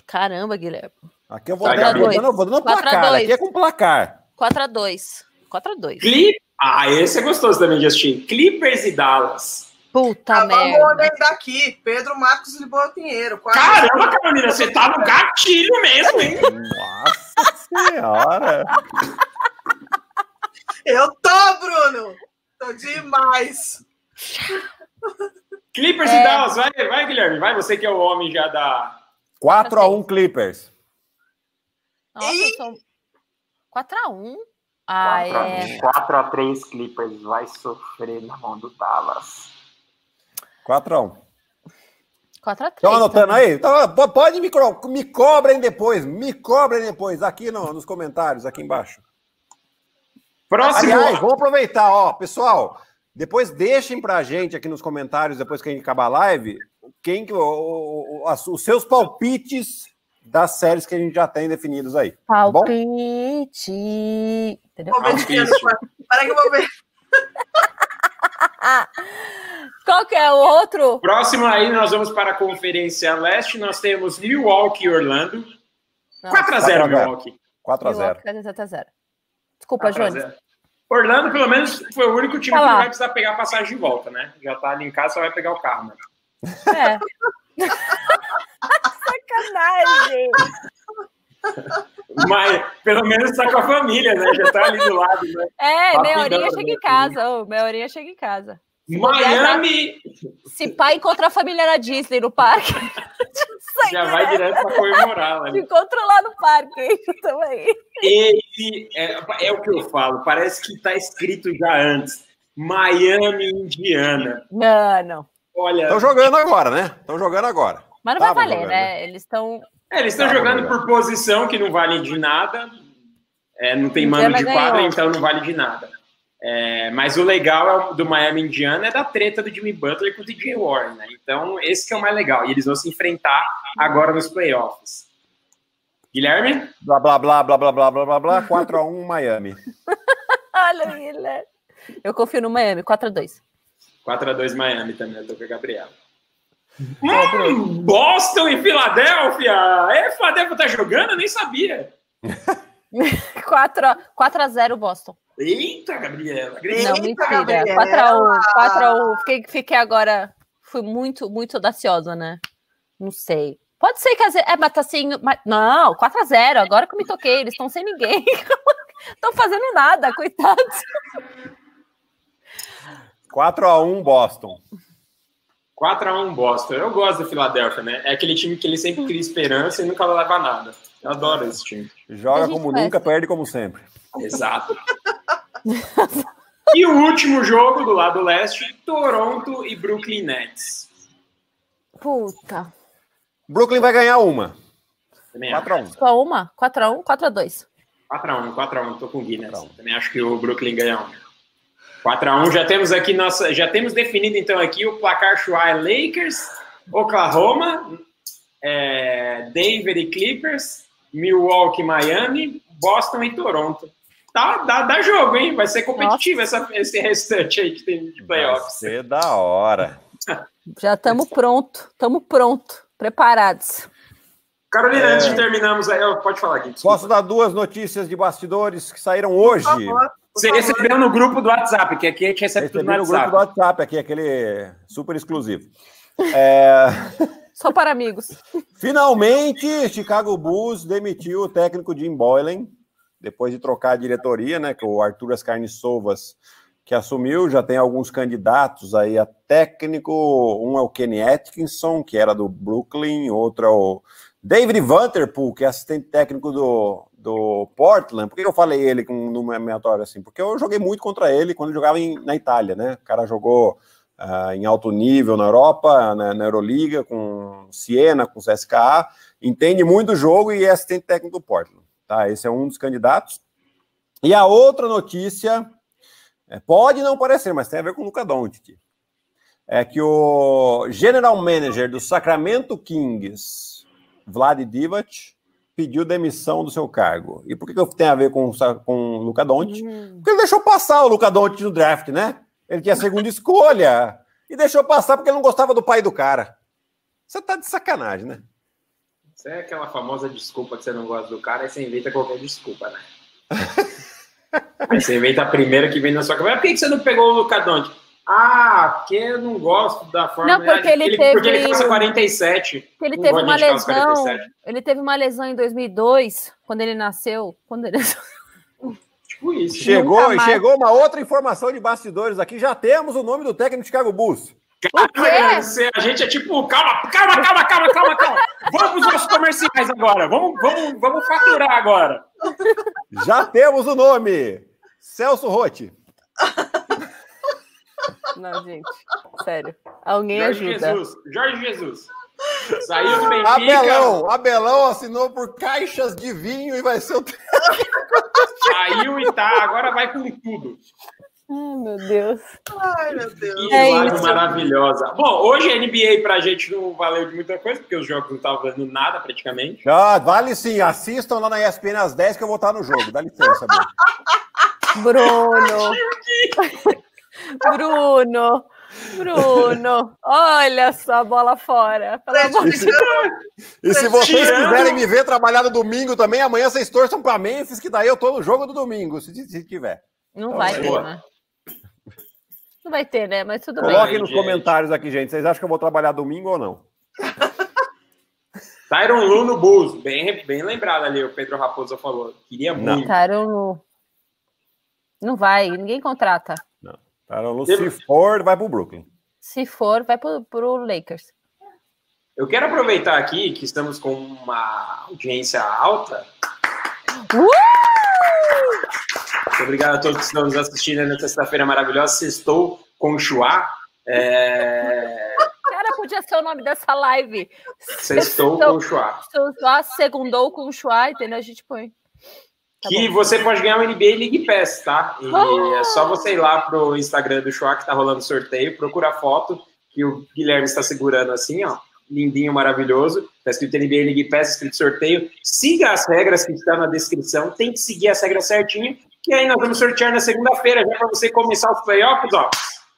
Caramba, Guilherme. Aqui eu vou, dar, vou dando, vou dando placar. Aqui é com placar. 4x2. 4x2. Clip... Ah, esse é gostoso também de assistir. Clippers e Dallas. Puta ah, merda. Vamos daqui. Pedro Marcos e Lisboa Pinheiro. Caramba, Carolina, você tá no gatilho mesmo, hein? Nossa senhora. Eu tô, Bruno! Tô demais! Clippers é. e Dallas, vai, vai, Guilherme, vai, você que é o homem já da. 4x1 Clippers. Nossa, e... sou... 4x1. Ah, 4 é. 4x3 Clippers, vai sofrer na mão do Dallas. 4x1. 4x3. Estão anotando também. aí? Então, pode me, me cobrem depois, me cobrem depois, aqui no, nos comentários, aqui embaixo. Próximo. Aliás, vamos aproveitar, ó, pessoal. Depois deixem pra gente aqui nos comentários, depois que a gente acabar a live, quem o, o, o, os seus palpites das séries que a gente já tem definidos aí. Tá Palpite. Entendeu? Palpite. Para que eu vou ver. Qual que é o outro? Próximo aí, nós vamos para a Conferência Leste. Nós temos Milwaukee e Orlando. 4x0 Milwaukee. 4x0. 4x0. Desculpa, Jones. Orlando, pelo menos, foi o único time tá que não vai precisar pegar a passagem de volta, né? Já tá ali em casa, só vai pegar o carro, né? É. Sacanagem! Mas pelo menos tá com a família, né? Já tá ali do lado, né? É, meia horinha chega em casa. Oh, meia horinha chega em casa. Miami! Se pai encontra a família na Disney no parque. Já vai direto para comemorar. Né? Encontra lá no parque também. Ele é, é o que eu falo, parece que está escrito já antes. Miami, Indiana. Não, não. Olha. Estão jogando agora, né? Estão jogando agora. Mas não Tava vai valer, jogando. né? Eles estão. É, eles estão jogando por posição que não vale de nada. É, não tem mano de quadra, então não vale de nada. É, mas o legal é do Miami Indiana é da treta do Jimmy Butler com o DJ Warren, né? Então, esse que é o mais legal. E eles vão se enfrentar agora nos playoffs. Guilherme? Blá, blá, blá, blá, blá, blá, blá, blá, blá, 4x1 Miami. Olha, Guilherme. Eu confio no Miami, 4x2. 4x2 Miami também, eu tô com a Gabriela. Hum, Boston e Filadélfia! É, Filadélfia tá jogando? Eu nem sabia. 4x0 Boston. Eita, Gabriela! Eita, Não, mentira. Gabriela. 4x1. 4x1. Fiquei, fiquei agora. Fui muito, muito audaciosa, né? Não sei. Pode ser que vezes. É, mas tá assim. Mas... Não, 4x0. Agora que eu me toquei, eles estão sem ninguém. Estão fazendo nada, coitados. 4x1 Boston. 4x1 Boston. Eu gosto do Philadelphia, né? É aquele time que ele sempre cria esperança e nunca leva nada. Eu adoro esse time. Joga como faz. nunca, perde como sempre. Exato. e o último jogo do lado leste, Toronto e Brooklyn Nets. Puta. Brooklyn vai ganhar uma. 4x1. Só uma? 4x1, 4x2. 4x1, 4x1, tô com o Guinness. Também acho que o Brooklyn ganha uma. 4x1, já temos aqui nossa. Já temos definido então aqui o placar Shuai Lakers, Oklahoma, é, Denver e Clippers, Milwaukee, Miami, Boston e Toronto. Tá, dá, dá jogo, hein? Vai ser competitivo essa, esse restante aí que tem de playoffs. Vai ser da hora. Já estamos pronto, estamos pronto, preparados. Carolina, é... antes de terminarmos, pode falar aqui. Posso dar duas notícias de bastidores que saíram hoje? Por favor. Você recebeu no grupo do WhatsApp, que aqui a gente recebe Recebi tudo no, no WhatsApp. grupo do WhatsApp, aqui, aquele super exclusivo. É... Só para amigos. Finalmente, Chicago Bulls demitiu o técnico Jim Boylan, depois de trocar a diretoria, né? Que o Arthur Ascarne-Sovas que assumiu, já tem alguns candidatos aí a técnico. Um é o Kenny Atkinson, que era do Brooklyn, outro é o David Vanderpool, que é assistente técnico do, do Portland. Por que eu falei ele com no meatório assim? Porque eu joguei muito contra ele quando jogava em, na Itália, né? O cara jogou uh, em alto nível na Europa, na, na, Euroliga, com Siena, com CSKA, entende muito o jogo e é assistente técnico do Portland. Tá? Esse é um dos candidatos. E a outra notícia, é, pode não parecer, mas tem a ver com o Luca Doncic. É que o general manager do Sacramento Kings, Vlad Divac pediu demissão do seu cargo. E por que, que tem a ver com, com o Luca Doncic? Uhum. Porque ele deixou passar o Luca Doncic no draft, né? Ele tinha a segunda escolha e deixou passar porque ele não gostava do pai do cara. Você tá de sacanagem, né? Isso é aquela famosa desculpa que você não gosta do cara, e você inventa qualquer desculpa, né? aí você inventa a primeira que vem na sua cabeça. Por que você não pegou o Luca Doncic? Ah, porque eu não gosto da forma. Não, porque ele, ele teve. Porque ele calça 47. Ele teve uma lesão. Ele teve uma lesão em 2002, quando ele nasceu. Quando ele. Tipo isso. Chegou, e chegou uma outra informação de bastidores aqui. Já temos o nome do técnico de Chicago Bulls. a gente é tipo, calma, calma, calma, calma, calma, calma. Vamos para os nossos comerciais agora. Vamos, vamos, vamos faturar agora. Já temos o nome. Celso Rotti. Não, gente. Sério. Alguém Jorge ajuda. Jesus. Jorge Jesus. Saiu do Benfica. Abelão. Abelão assinou por caixas de vinho e vai ser o Saiu e tá. Agora vai com tudo. Ai, meu Deus. Ai, meu Deus. Que é live maravilhosa. Bom, hoje a NBA pra gente não valeu de muita coisa, porque os jogos não estavam valendo nada praticamente. Ah, vale sim. Assistam lá na ESPN às 10 que eu vou estar no jogo. Dá licença, Bruno. Bruno, Bruno, olha só a bola fora. Deus. E se vocês quiserem me ver trabalhar no domingo também, amanhã vocês torçam para Memphis, que daí eu tô no jogo do domingo, se, se tiver. Não então, vai ter, né? Não vai ter, né? Mas tudo Coloquem bem. Coloquem nos gente. comentários aqui, gente. Vocês acham que eu vou trabalhar domingo ou não? Tyron Lu no Bulls. Bem, bem lembrado ali, o Pedro Raposo falou. Queria muito. Tyron Lu. Não vai, ninguém contrata. Caramba, se for, vai para o Brooklyn. Se for, vai para o Lakers. Eu quero aproveitar aqui que estamos com uma audiência alta. Uh! Muito obrigado a todos que estão nos assistindo nessa sexta-feira maravilhosa. Estou com o Chua. É... Cara, podia ser o nome dessa live. Sextou com o Chua. Segundou com o Chua, entendeu? A gente põe. Tá que bom. você pode ganhar o NBA League Pass, tá? E oh! é só você ir lá pro Instagram do Chua que tá rolando sorteio, procura a foto que o Guilherme está segurando assim, ó. Lindinho, maravilhoso. Tá escrito NBA League Pass, escrito sorteio. Siga as regras que estão na descrição. Tem que seguir as regras certinho. Que aí nós vamos sortear na segunda-feira, já para você começar os playoffs, ó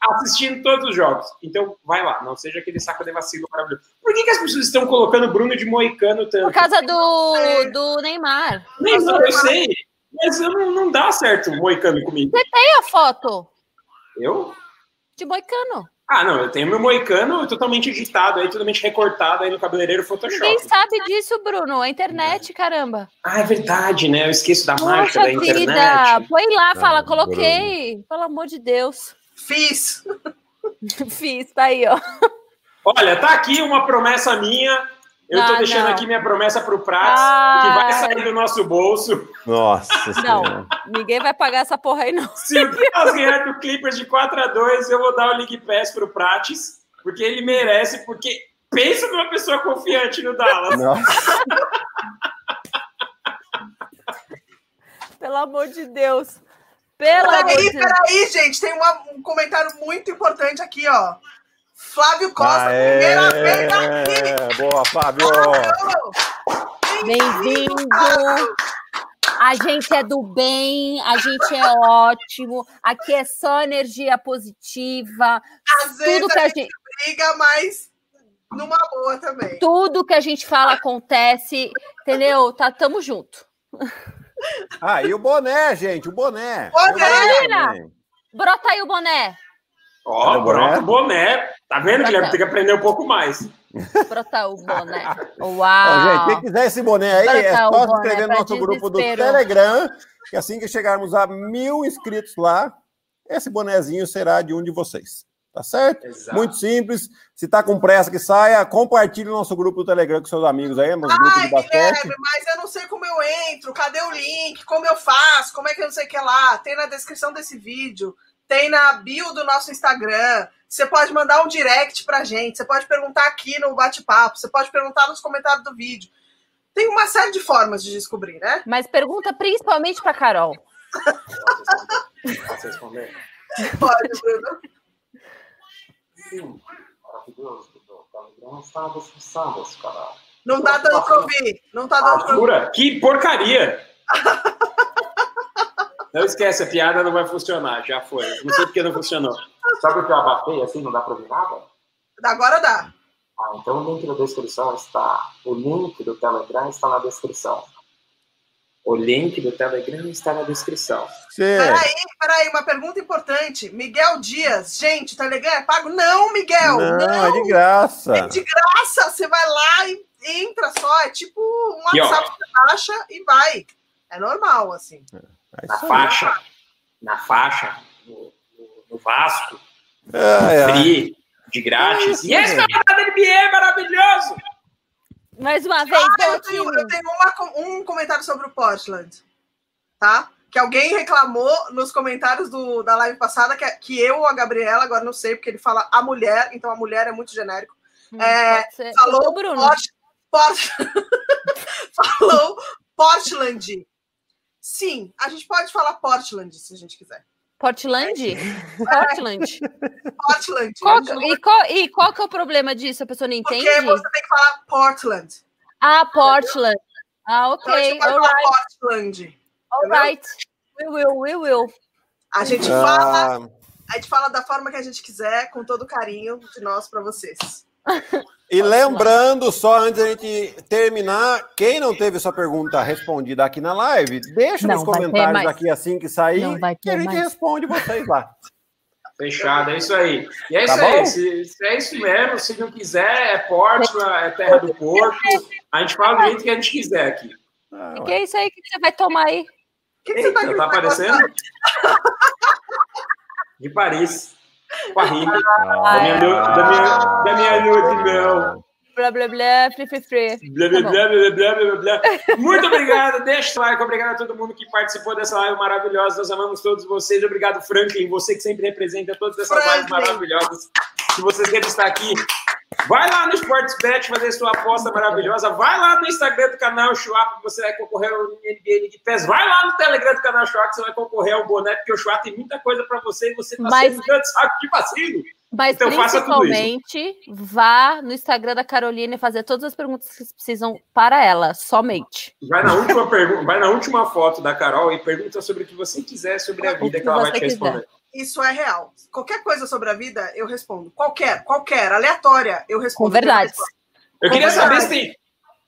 assistindo todos os jogos. Então, vai lá, não seja aquele saco de vacilo maravilhoso. Por que, que as pessoas estão colocando Bruno de Moicano tanto? Por causa do, do Neymar. Neymar, eu sei. Mas não, não dá certo o Moicano comigo. Você tem a foto? Eu? De Moicano. Ah, não, eu tenho meu moicano totalmente editado aí, totalmente recortado aí no cabeleireiro Photoshop. Ninguém sabe disso, Bruno. A internet, caramba. Ah, é verdade, né? Eu esqueço da marca Poxa da internet. põe lá, fala, Ah, coloquei. Pelo amor de Deus. Fiz. Fiz, tá aí, ó. Olha, tá aqui uma promessa minha. Eu tô Ah, deixando não. aqui minha promessa pro Prats, Ah. que vai sair do nosso bolso. Nossa Não, Senhora. ninguém vai pagar essa porra aí, não. Se o Dallas ganhar do Clippers de 4 a 2 eu vou dar o League Pass pro Prates, porque ele merece, porque pensa numa pessoa confiante no Dallas. Nossa. Pelo amor de Deus. Pelo amor de Peraí, Deus. peraí, gente. Tem uma- um comentário muito importante aqui, ó. Flávio Costa, Aê, primeira vez aqui. boa, Fábio. Bem-vindo. A gente é do bem, a gente é ótimo. Aqui é só energia positiva. Às vezes Tudo que a a gente gente, briga, mas numa boa também. tudo que a gente fala acontece, entendeu? Tá, tamo junto. Ah, e o boné, gente, o boné. Boné! Brota aí o boné. Ó, Olha o boné. Tá vendo, Guilherme? Tem que aprender um pouco mais. Brota o boné. Uau. gente, quem quiser esse boné aí, é Trocar o só se inscrever no nosso grupo do. Telegram, que assim que chegarmos a mil inscritos lá, esse bonezinho será de um de vocês. Tá certo? Exato. Muito simples. Se tá com pressa que saia, compartilhe o nosso grupo do Telegram com seus amigos aí, nos grupos Ai, de basquete. Guilherme, mas eu não sei como eu entro. Cadê o link? Como eu faço? Como é que eu não sei o que lá? Tem na descrição desse vídeo. Tem na bio do nosso Instagram. Você pode mandar um direct pra gente. Você pode perguntar aqui no bate-papo. Você pode perguntar nos comentários do vídeo. Tem uma série de formas de descobrir, né? Mas pergunta principalmente pra Carol. Posso responder? Pode, Bruno. Sim. Maravilhoso, Dudu. Telegram está na descrição desse canal. Não tá dando pra ouvir. Não tá dando pra ouvir. Que porcaria! Não esquece, a piada não vai funcionar, já foi. Não sei porque não funcionou. Sabe o que eu abafei assim, não dá pra ouvir nada? Agora dá. Ah, então o link da descrição está. O link do Telegram está na descrição. O link do Telegram está na descrição. Peraí, peraí, uma pergunta importante. Miguel Dias, gente, o Telegram é pago? Não, Miguel, Não, não. é de graça. É de graça, você vai lá e entra só. É tipo um. WhatsApp que você baixa e vai. É normal, assim. É Na isso aí. faixa, na faixa, no, no- no Vasco, Ai, ai. free, de grátis. Isso, E esse campeonato da NBA é maravilhoso! Mais uma vez, Ah, eu tenho, eu tenho uma um comentário sobre o Portland, tá? Que alguém reclamou nos comentários do, da live passada que, que eu ou a Gabriela, agora não sei, porque ele fala a mulher, então a mulher é muito genérico. Hum, É, falou Bruno. Port, Port, falou Portland. Sim, a gente pode falar Portland se a gente quiser. Portland? Portland. Portland. Qual e, qual, e qual que é o problema disso? A pessoa não entende? porque você tem que falar Portland. Ah, Portland. Ah, Então a gente ok. pode All falar right. Portland. All right. We will, we will. A gente fala, Ah, a gente fala da forma que a gente quiser, com todo o carinho de nós para vocês. E lembrando, só antes da gente terminar, quem não teve sua pergunta respondida aqui na live, deixa Não nos comentários aqui assim que sair, Não vai que a ter gente mais. responde vocês lá. Fechado, é isso aí. E é Tá isso aí. bom? Se, se é isso mesmo, se não quiser, é Portland, é Terra do Porto. A gente fala do jeito que a gente quiser aqui. Ah, O ué. que é isso aí que você vai tomar aí? O que, que você tá Eita, tá gritando? aparecendo? De Paris. Com a Rime. Ah, Da minha, da minha, da minha lua de mel. Blá, blá, blá, free, free, free. Blá, blá, Tá bom. blá, blá, blá, blá, blá. Muito obrigado, deixa o like, obrigado a todo mundo que participou dessa live maravilhosa. Nós amamos todos vocês. Obrigado, Franklin, você que sempre representa todas essas lives maravilhosas. Se você sempre está aqui, vai lá no Sportsbet fazer sua aposta maravilhosa. Vai lá no Instagram do canal Schwab, que você vai concorrer ao NBA League Pass. Vai lá no Telegram do canal Schwab, que você vai concorrer ao boné, porque o Schwab tem muita coisa para você e você está Mas- sendo dando saco de vacilo. Mas Então faça tudo isso. principalmente, vá no Instagram da Carolina e fazer todas as perguntas que precisam para ela, somente. Vai na última pergunta, vai na última foto da Carol e pergunta sobre o que você quiser sobre a vida que que ela vai te responder. Isso é real. Qualquer coisa sobre a vida, eu respondo. Qualquer, qualquer, aleatória, eu respondo. Com verdades. Eu queria Com saber verdade. se tem.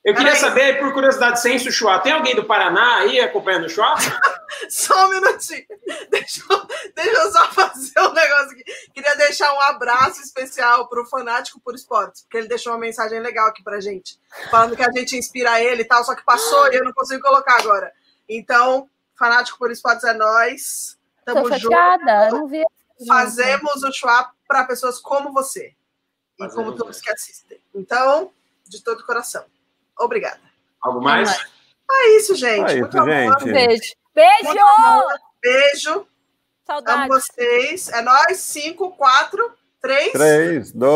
Eu queria saber, por curiosidade, sem o Chua, tem alguém do Paraná aí acompanhando o Chua? só um minutinho. Deixa eu, deixa eu só fazer um negócio aqui. Queria deixar um abraço especial para o Fanático por Esportes, porque ele deixou uma mensagem legal aqui para gente, falando que a gente inspira ele e tal, só que passou e eu não consigo colocar agora. Então, Fanático por Esportes é nós. Tamo Tô chateada, junto. não vi. Fazemos o Chua para pessoas como você. E como todos que assistem. Então, de todo o coração. Obrigada. Algo mais? É isso, gente. É isso, gente. Beijo. Beijo! Beijo. Saudades. Amo vocês. É nós. Cinco, quatro, três. Três, dois.